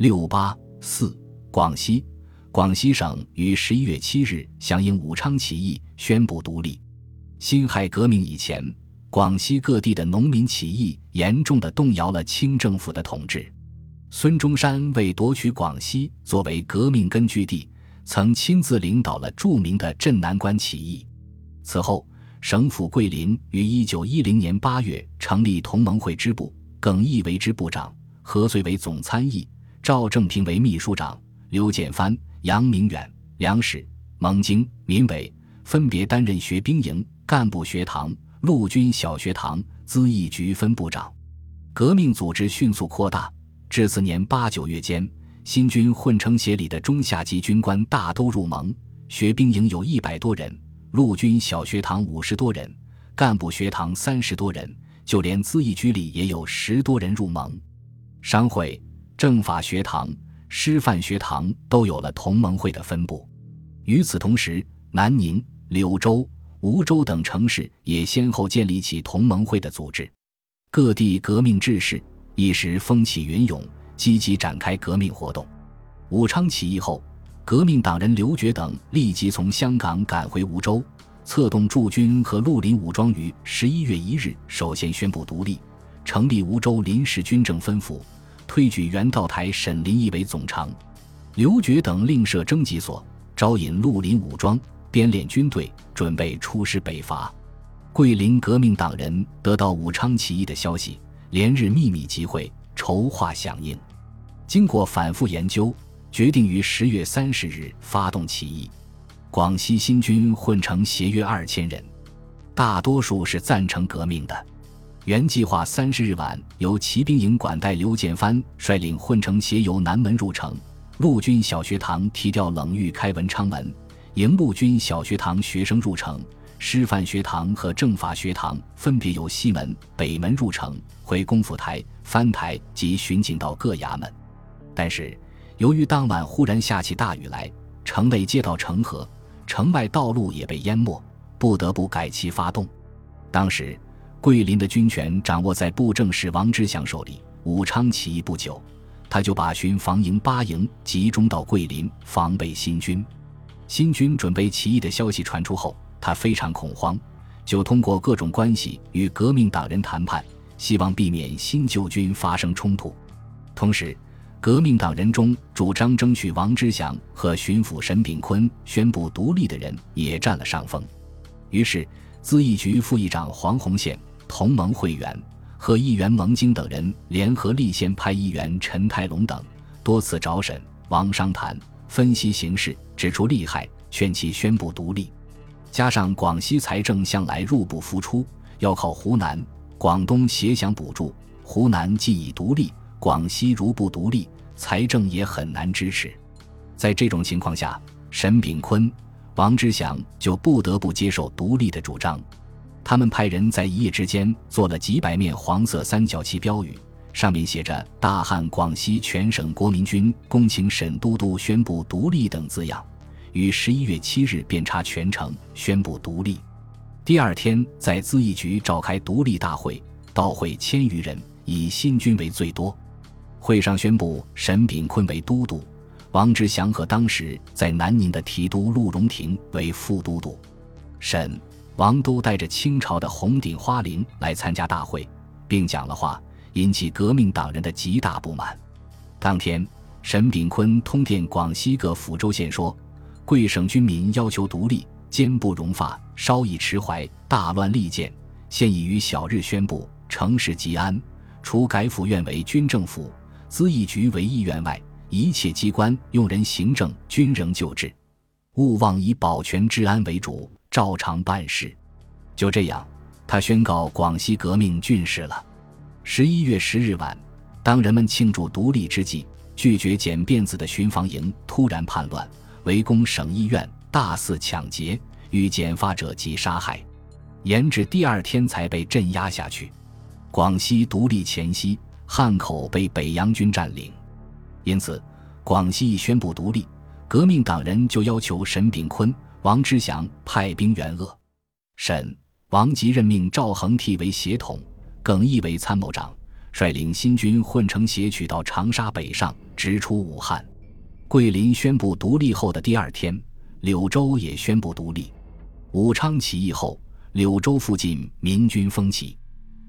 六八四，广西，广西省于十一月七日响应武昌起义，宣布独立。辛亥革命以前，广西各地的农民起义严重的动摇了清政府的统治。孙中山为夺取广西作为革命根据地，曾亲自领导了著名的镇南关起义。此后，省府桂林于一九一零年八月成立同盟会支部，耿毅为支部长，何遂为总参议，赵正平为秘书长，刘建藩、杨明远、梁史、蒙京、民伟分别担任学兵营、干部学堂、陆军小学堂、咨议局分部长。革命组织迅速扩大。至次年八九月间，新军混成协里的中下级军官大都入盟，学兵营有一百多人，陆军小学堂五十多人，干部学堂三十多人，就连咨议局里也有十多人入盟。商会、政法学堂、师范学堂都有了同盟会的分部。与此同时，南宁、柳州、梧州等城市也先后建立起同盟会的组织，各地革命志士。一时风起云涌，积极展开革命活动。武昌起义后，革命党人刘觉等立即从香港赶回梧州，策动驻军和绿林武装于十一月一日首先宣布独立，成立梧州临时军政分府，推举袁道台、沈林义为总长。刘觉等另设征集所，招引绿林武装，编练军队，准备出师北伐。桂林革命党人得到武昌起义的消息。连日秘密集会，筹划响应。经过反复研究，决定于十月三十日发动起义。广西新军混成协约二千人，大多数是赞成革命的。原计划三十日晚由骑兵营管带刘建藩率领混成协由南门入城，陆军小学堂提调冷玉开文昌门，迎陆军小学堂学生入城。师范学堂和政法学堂分别由西门、北门入城，回功府台、藩台及巡警到各衙门。但是，由于当晚忽然下起大雨来，城内街道成河，城外道路也被淹没，不得不改期发动。当时，桂林的军权掌握在布政使王之祥手里。武昌起义不久，他就把巡防营八营集中到桂林，防备新军。新军准备起义的消息传出后。他非常恐慌，就通过各种关系与革命党人谈判，希望避免新旧军发生冲突。同时，革命党人中主张争取王之祥和巡抚沈炳坤宣布独立的人也占了上风。于是，咨议局副议长黄洪宪、同盟会员和议员蒙京等人联合立宪派议员陈泰龙等，多次找沈王商谈，分析形势，指出利害，劝其宣布独立。加上广西财政向来入不敷出，要靠湖南、广东协饷补助。湖南既已独立，广西如不独立，财政也很难支持。在这种情况下，沈炳坤、王之祥就不得不接受独立的主张。他们派人在一夜之间做了几百面黄色三角旗标语，上面写着“大汉广西全省国民军恭请沈都督宣布独立”等字样。于十一月七日遍插全城，宣布独立。第二天，在咨议局召开独立大会，到会千余人，以新军为最多。会上宣布沈炳坤为都督，王志祥和当时在南宁的提督陆荣廷为副都督。沈、王都带着清朝的红顶花翎来参加大会，并讲了话，引起革命党人的极大不满。当天，沈炳坤通电广西各抚州县说。贵省军民要求独立，坚不容发，稍一迟怀，大乱利剑。现已于小日宣布，城市吉安。除改府院为军政府，咨议局为议院外，一切机关用人行政均仍旧制，勿忘以保全治安为主，照常办事。就这样，他宣告广西革命郡事了。十一月十日晚，当人们庆祝独立之际，拒绝剪辫子的巡防营突然叛乱。围攻省医院，大肆抢劫，与剪发者及杀害，延至第二天才被镇压下去。广西独立前夕，汉口被北洋军占领，因此广西一宣布独立，革命党人就要求沈炳坤、王之祥派兵援鄂。沈、王吉任命赵恒惕为协统，耿毅为参谋长，率领新军混成协取到长沙北上，直出武汉。桂林宣布独立后的第二天，柳州也宣布独立。武昌起义后，柳州附近民军蜂起，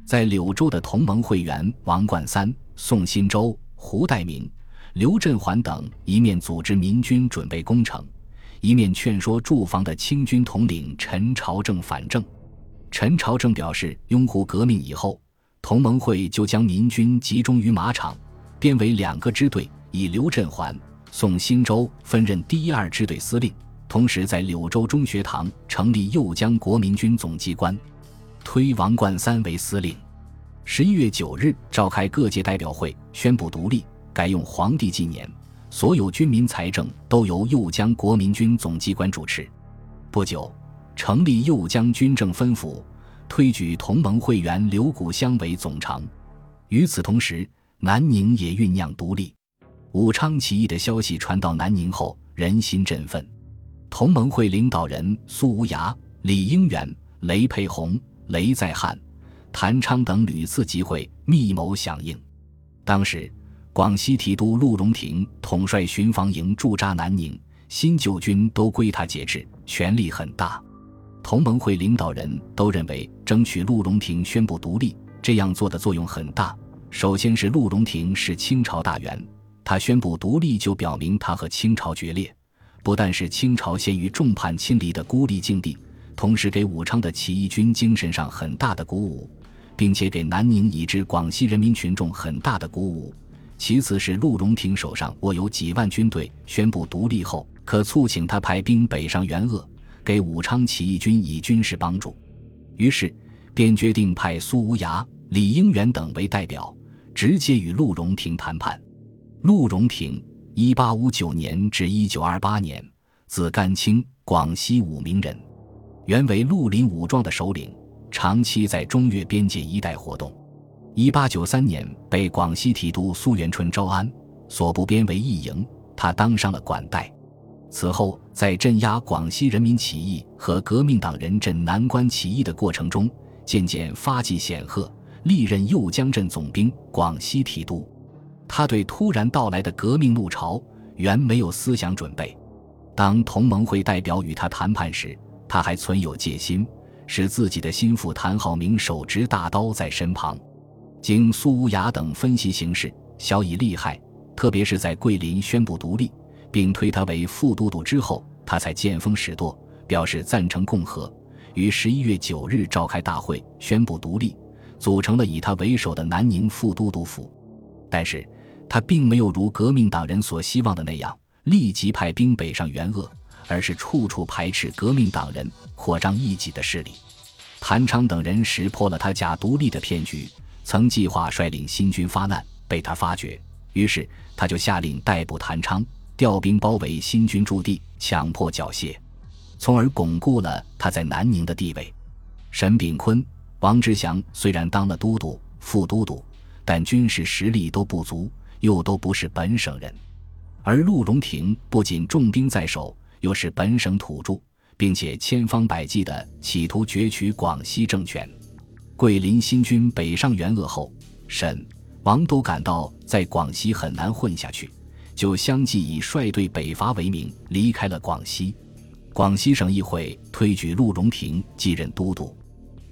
在柳州的同盟会员王冠三、宋新洲、胡代明、刘振环等一面组织民军准备攻城，一面劝说驻防的清军统领陈朝正反正。陈朝正表示，拥护革命以后，同盟会就将民军集中于马场，编为两个支队，以刘振环、宋新洲分任第一二支队司令。同时，在柳州中学堂成立右江国民军总机关，推王冠三为司令。十一月九日，召开各界代表会，宣布独立，改用皇帝纪年，所有军民财政都由右江国民军总机关主持。不久，成立右江军政分府，推举同盟会员刘谷香为总长。与此同时，南宁也酝酿独立。武昌起义的消息传到南宁后，人心振奋。同盟会领导人苏无涯、李应元、雷培红、雷在汉、谭昌等屡次集会，密谋响应。当时，广西提督陆荣廷统帅巡防营驻扎南宁，新旧军都归他节制，权力很大。同盟会领导人都认为，争取陆荣廷宣布独立，这样做的作用很大。首先是陆荣廷是清朝大员，他宣布独立就表明他和清朝决裂。不但是清朝陷于众叛亲离的孤立境地，同时给武昌的起义军精神上很大的鼓舞，并且给南宁以至广西人民群众很大的鼓舞。其次是陆荣廷手上握有几万军队，宣布独立后可促请他派兵北上援鄂，给武昌起义军以军事帮助。于是便决定派苏无涯、李应元等为代表，直接与陆荣廷谈判。陆荣廷。一八五九年至一九二八年，字甘清，广西武鸣人，原为绿林武装的首领，长期在中越边界一带活动。一八九三年被广西提督苏元春招安，所部编为义营，他当上了管带。此后，在镇压广西人民起义和革命党人镇南关起义的过程中，渐渐发迹显赫，历任右江镇总兵、广西提督。他对突然到来的革命怒潮原没有思想准备。当同盟会代表与他谈判时，他还存有戒心，使自己的心腹谭浩明手执大刀在身旁。经苏无涯等分析形势，晓以利害，特别是在桂林宣布独立，并推他为副都督之后，他才见风使舵，表示赞成共和。于十一月九日召开大会，宣布独立，组成了以他为首的南宁副都督府。但是。他并没有如革命党人所希望的那样立即派兵北上援鄂，而是处处排斥革命党人，扩张异己的势力。谭昌等人识破了他假独立的骗局，曾计划率领新军发难，被他发觉，于是他就下令逮捕谭昌，调兵包围新军驻地，强迫缴械，从而巩固了他在南宁的地位。沈炳坤、王之祥虽然当了都督、副都督，但军事实力都不足。又都不是本省人，而陆荣廷不仅重兵在手，又是本省土著，并且千方百计地企图攫取广西政权。桂林新军北上援鄂后，沈、王都感到在广西很难混下去，就相继以率队北伐为名离开了广西。广西省议会推举陆荣廷继任都督。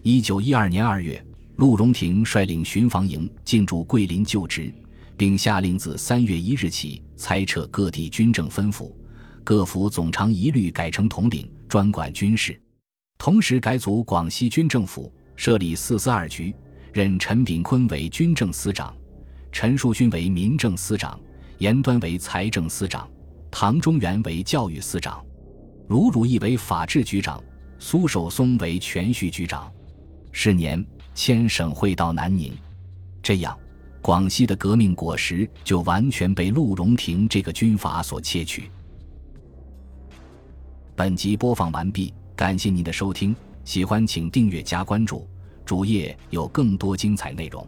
一九一二年二月，陆荣廷率领巡防营进驻桂林就职。并下令自三月一日起裁撤各地军政分府，各府总长一律改成统领，专管军事。同时改组广西军政府，设立四司二局，任陈炳坤为军政司长，陈树勋为民政司长，严端为财政司长，唐中元为教育司长，卢汝义为法制局长，苏守松为全序局长。是年迁省会到南宁，这样。广西的革命果实就完全被陆荣廷这个军阀所窃取。本集播放完毕，感谢您的收听，喜欢请订阅加关注，主页有更多精彩内容。